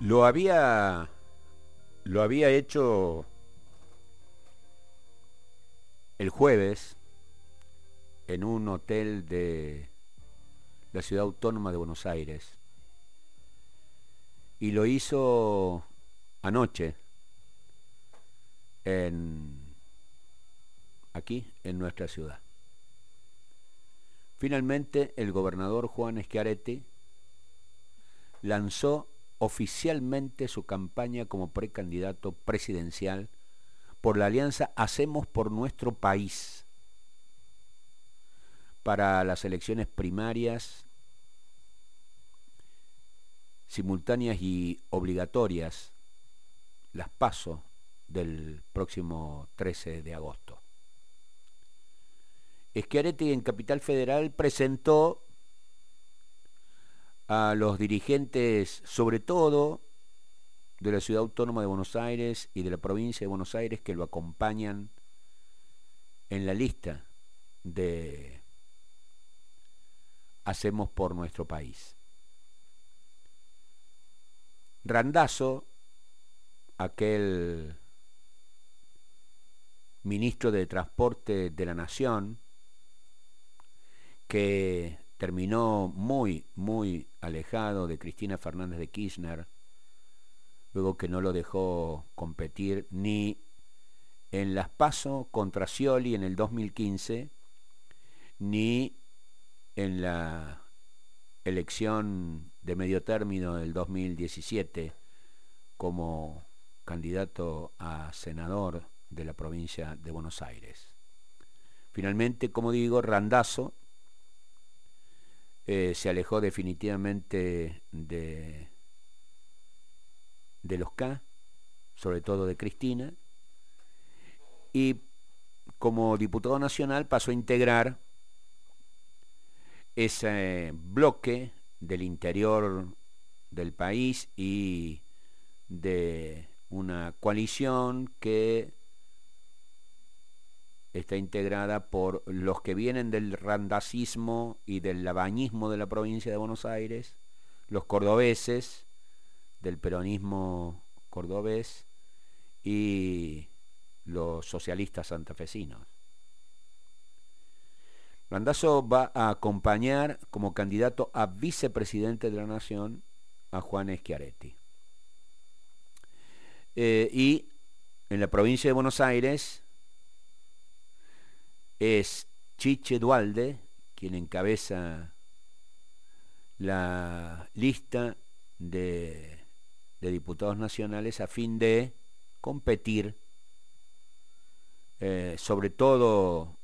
Lo había. Lo había hecho el jueves en un hotel de la ciudad autónoma de Buenos Aires. Y lo hizo anoche en aquí en nuestra ciudad. Finalmente el gobernador Juan Schiaretti lanzó oficialmente su campaña como precandidato presidencial por la alianza Hacemos por nuestro país para las elecciones primarias simultáneas y obligatorias, las paso del próximo 13 de agosto. Schiaretti en Capital Federal presentó a los dirigentes, sobre todo de la Ciudad Autónoma de Buenos Aires y de la provincia de Buenos Aires, que lo acompañan en la lista de Hacemos por nuestro país. Randazo, aquel ministro de Transporte de la Nación, que terminó muy, muy alejado de Cristina Fernández de Kirchner, luego que no lo dejó competir ni en las PASO contra Scioli en el 2015, ni en la elección de medio término del 2017 como candidato a senador de la provincia de Buenos Aires. Finalmente, como digo, Randazo eh, se alejó definitivamente de, de los K, sobre todo de Cristina, y como diputado nacional pasó a integrar ese bloque del interior del país y de una coalición que está integrada por los que vienen del randacismo y del labañismo de la provincia de Buenos Aires, los cordobeses del peronismo cordobés y los socialistas santafesinos. Randazo va a acompañar como candidato a vicepresidente de la Nación a Juan Schiaretti. Eh, y en la provincia de Buenos Aires es Chiche Dualde quien encabeza la lista de, diputados nacionales a fin de competir, eh, sobre todo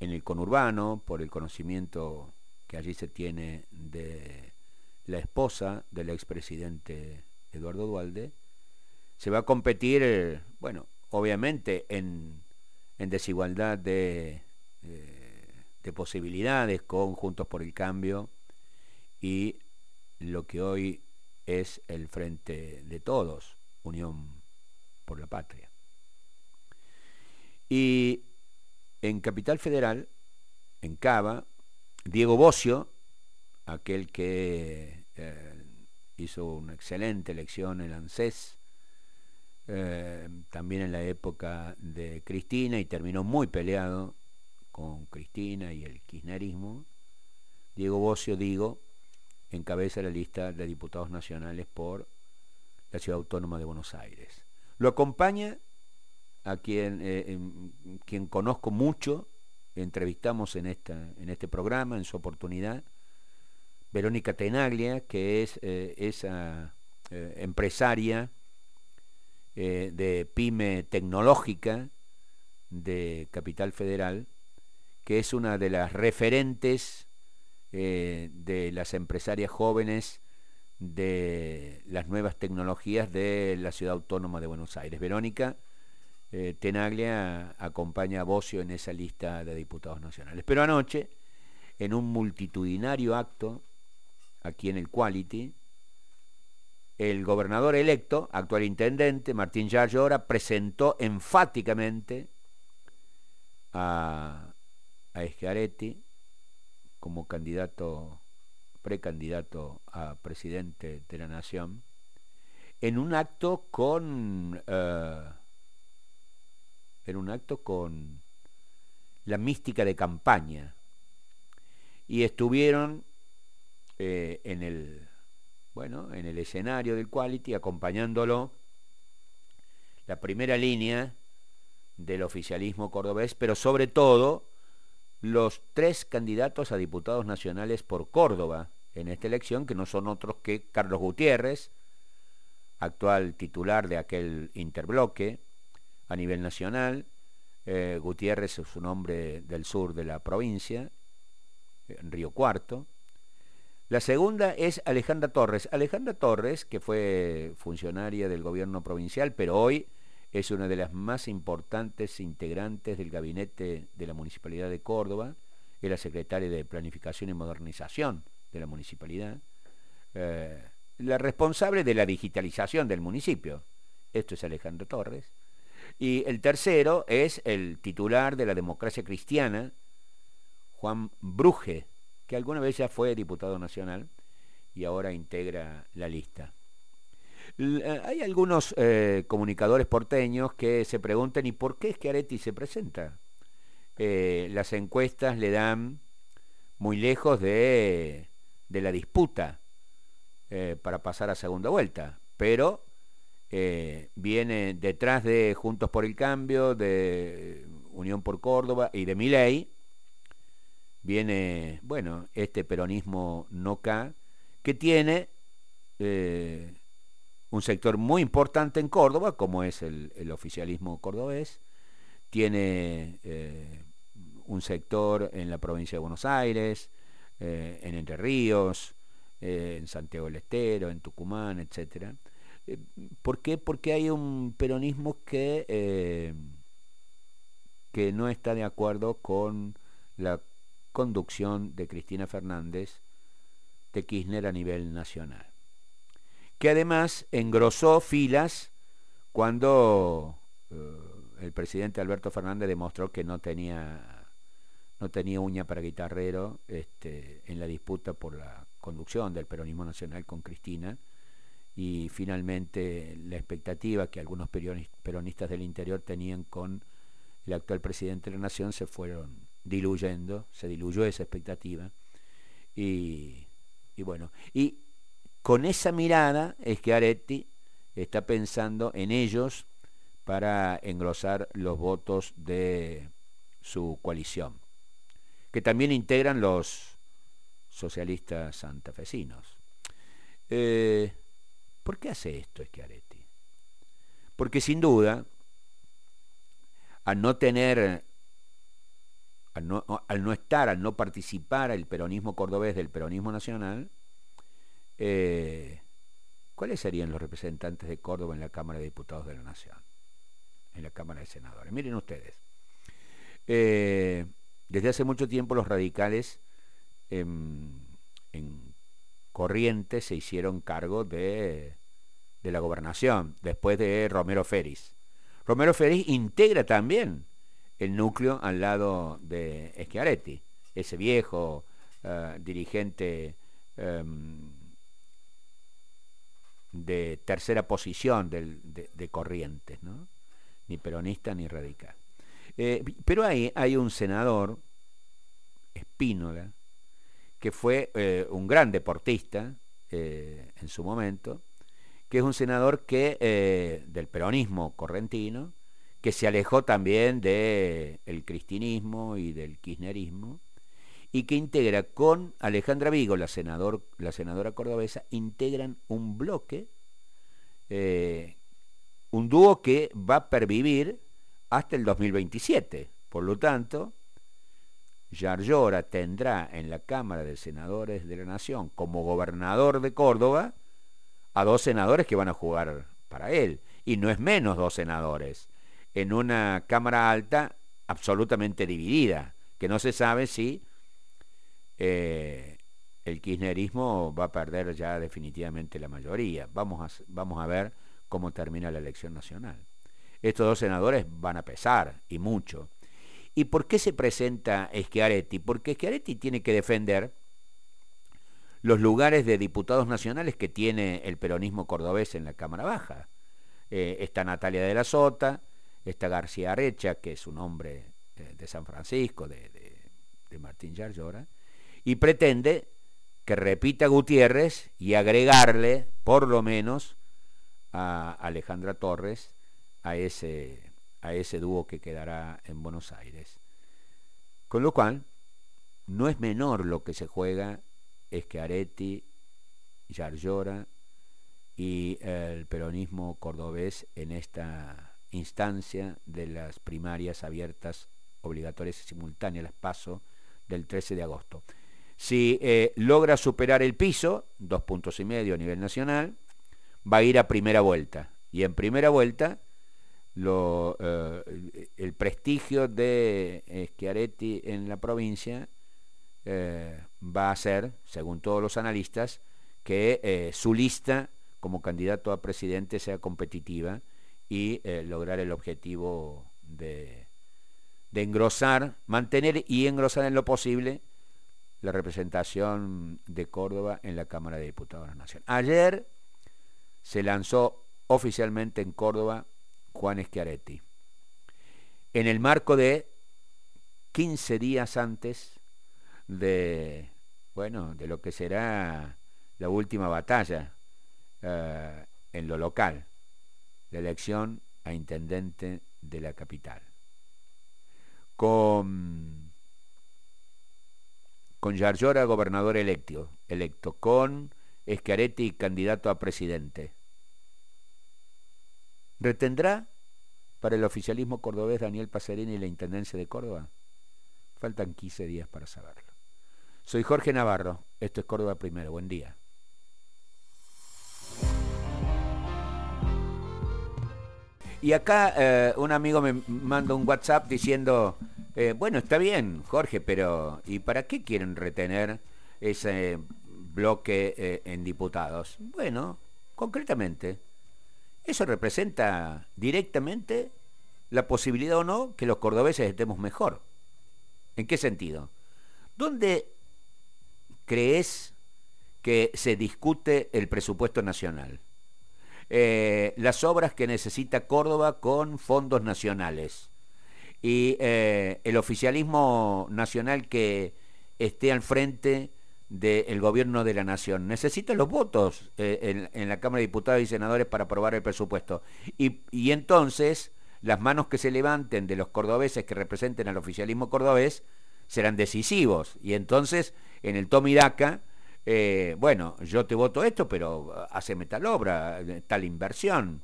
en el conurbano, por el conocimiento que allí se tiene de la esposa del expresidente Eduardo Dualde, se va a competir, eh, bueno, obviamente en en desigualdad de, eh, de posibilidades con Juntos por el Cambio y lo que hoy es el Frente de Todos, Unión por la Patria. Y en Capital Federal, en Cava, Diego Bocio, aquel que eh, hizo una excelente elección en ANSES, eh, también en la época de Cristina y terminó muy peleado con Cristina y el kirchnerismo. Diego Bocio, digo, encabeza la lista de diputados nacionales por la Ciudad Autónoma de Buenos Aires. Lo acompaña a quien, eh, quien conozco mucho, entrevistamos en, esta, en este programa, en su oportunidad, Verónica Tenaglia, que es eh, esa empresaria eh, de pyme tecnológica de Capital Federal, que es una de las referentes eh, de las empresarias jóvenes de las nuevas tecnologías de la Ciudad Autónoma de Buenos Aires. Verónica eh, Tenaglia acompaña a Bocio en esa lista de diputados nacionales. Pero anoche, en un multitudinario acto aquí en el Quality, el gobernador electo, actual intendente, Martín Yayora, presentó enfáticamente a, a como candidato, precandidato a presidente de la nación, en un acto con eh, en un acto con la mística de campaña. Y estuvieron eh, en el bueno en el escenario del quality acompañándolo la primera línea del oficialismo cordobés pero sobre todo los tres candidatos a diputados nacionales por Córdoba en esta elección que no son otros que Carlos Gutiérrez actual titular de aquel interbloque a nivel nacional. Eh, Gutiérrez es un hombre del sur de la provincia, en Río Cuarto. La segunda es Alejandra Torres. Alejandra Torres, que fue funcionaria del gobierno provincial, pero hoy es una de las más importantes integrantes del gabinete de la Municipalidad de Córdoba, es la secretaria de Planificación y Modernización de la Municipalidad. Eh, la responsable de la digitalización del municipio. Esto es Alejandro Torres. Y el tercero es el titular de la democracia cristiana, Juan Bruje, que alguna vez ya fue diputado nacional y ahora integra la lista. Eh, hay algunos eh, comunicadores porteños que se preguntan ¿y por qué es que Areti se presenta? Eh, las encuestas le dan muy lejos de, de la disputa para pasar a segunda vuelta, pero viene detrás de Juntos por el Cambio, de Unión por Córdoba y de Miley, viene, bueno, este peronismo no ca que tiene eh, un sector muy importante en Córdoba, como es el, el oficialismo cordobés, tiene un sector en la provincia de Buenos Aires, en Entre Ríos, eh, en Santiago del Estero, en Tucumán, etc. Eh, ¿Por qué? Porque hay un peronismo que, eh, que no está de acuerdo con la conducción de Cristina Fernández de Kirchner a nivel nacional. Que además engrosó filas cuando el presidente Alberto Fernández demostró que no tenía, no tenía uña para guitarrero este, en la disputa por la conducción del peronismo nacional con Cristina y finalmente la expectativa que algunos peronistas del interior tenían con el actual presidente de la nación se fueron diluyendo, se diluyó esa expectativa y, y bueno, y con esa mirada es que Aretti está pensando en ellos para engrosar los votos de su coalición, que también integran los socialistas santafesinos. Eh, ¿Por qué hace esto Schiaretti? Porque sin duda, al no tener, al no, estar, al no participar el peronismo cordobés del peronismo nacional, eh, ¿cuáles serían los representantes de Córdoba en la Cámara de Diputados de la Nación? En la Cámara de Senadores. Miren ustedes. Eh, desde hace mucho tiempo los radicales en, Corrientes se hicieron cargo de, de la gobernación, después de Romero Feris. Romero Feris integra también el núcleo al lado de Schiaretti, ese viejo eh, dirigente em, de tercera posición de, Corrientes, ¿no? ni peronista ni radical. Eh, pero ahí hay un senador, Espínola, que fue eh, un gran deportista en su momento, que es un senador que del peronismo correntino, que se alejó también del el cristinismo y del kirchnerismo, y que integra con Alejandra Vigo, la, senador, la senadora cordobesa, integran un bloque, un dúo que va a pervivir hasta el 2027. Por lo tanto, Yarlora tendrá en la Cámara de Senadores de la Nación como gobernador de Córdoba a dos senadores que van a jugar para él. Y no es menos dos senadores. En una Cámara Alta absolutamente dividida, que no se sabe si eh, el kirchnerismo va a perder ya definitivamente la mayoría. Vamos a, vamos a ver cómo termina la elección nacional. Estos dos senadores van a pesar, y mucho. ¿Y por qué se presenta Schiaretti? Porque Schiaretti tiene que defender los lugares de diputados nacionales que tiene el peronismo cordobés en la Cámara Baja. Eh, está Natalia de la Sota, está García Arecha, que es un hombre eh, de San Francisco, de, de Martín Yarlora, y pretende que repita Gutiérrez y agregarle, por lo menos, a Alejandra Torres a ese, a ese dúo que quedará en Buenos Aires. Con lo cual, no es menor lo que se juega Schiaretti, Yarlora y el peronismo cordobés en esta instancia de las primarias abiertas, obligatorias y simultáneas, las paso del 13 de agosto. Si eh, logra superar el piso, dos puntos y medio a nivel nacional, va a ir a primera vuelta. Y en primera vuelta, eh, el prestigio de Schiaretti en la provincia eh, va a ser, según todos los analistas, que su lista como candidato a presidente sea competitiva y lograr el objetivo de, de engrosar, mantener y engrosar en lo posible la representación de Córdoba en la Cámara de Diputados de la Nación. Ayer se lanzó oficialmente en Córdoba Juan Schiaretti. En el marco de 15 días antes de, bueno, de lo que será la última batalla eh, en lo local, la elección a intendente de la capital. Con con Yarlora gobernador electo, electo, con Schiaretti candidato a presidente. ¿Retendrá para el oficialismo cordobés Daniel Pacerini la Intendencia de Córdoba? Faltan 15 días para saberlo. Soy Jorge Navarro, esto es Córdoba Primero, buen día. Y acá eh, un amigo me manda un WhatsApp diciendo, eh, bueno, está bien, Jorge, pero ¿y para qué quieren retener ese bloque eh, en diputados? Bueno, concretamente, eso representa directamente la posibilidad o no que los cordobeses estemos mejor. ¿En qué sentido? ¿Dónde crees que se discute el presupuesto nacional? Eh, las obras que necesita Córdoba con fondos nacionales y eh, el oficialismo nacional que esté al frente del gobierno de la nación. Necesita los votos eh, en, la Cámara de Diputados y Senadores para aprobar el presupuesto. Y, entonces las manos que se levanten de los cordobeses que representen al oficialismo cordobés serán decisivos. Y entonces en el Tomidaca, eh, bueno, yo te voto esto, pero haceme tal obra, tal inversión.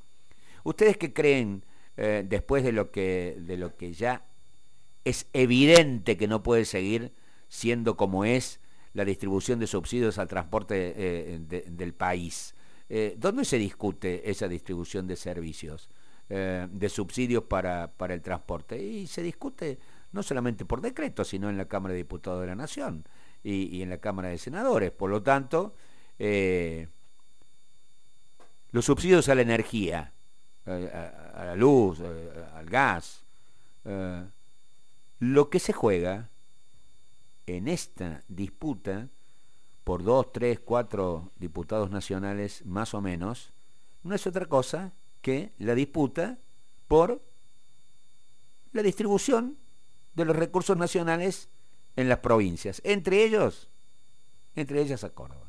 ¿Ustedes qué creen? Eh, después de lo, que, de lo que ya es evidente que no puede seguir siendo como es la distribución de subsidios al transporte eh, del país. Eh, ¿Dónde se discute esa distribución de servicios, de subsidios para, para el transporte? Y se discute no solamente por decreto, sino en la Cámara de Diputados de la Nación y, en la Cámara de Senadores. Por lo tanto, los subsidios a la energía, a, la luz, al gas. Eh, lo que se juega en esta disputa por dos, tres, cuatro diputados nacionales más o menos, no es otra cosa que la disputa por la distribución de los recursos nacionales en las provincias, entre ellos, entre ellas a Córdoba.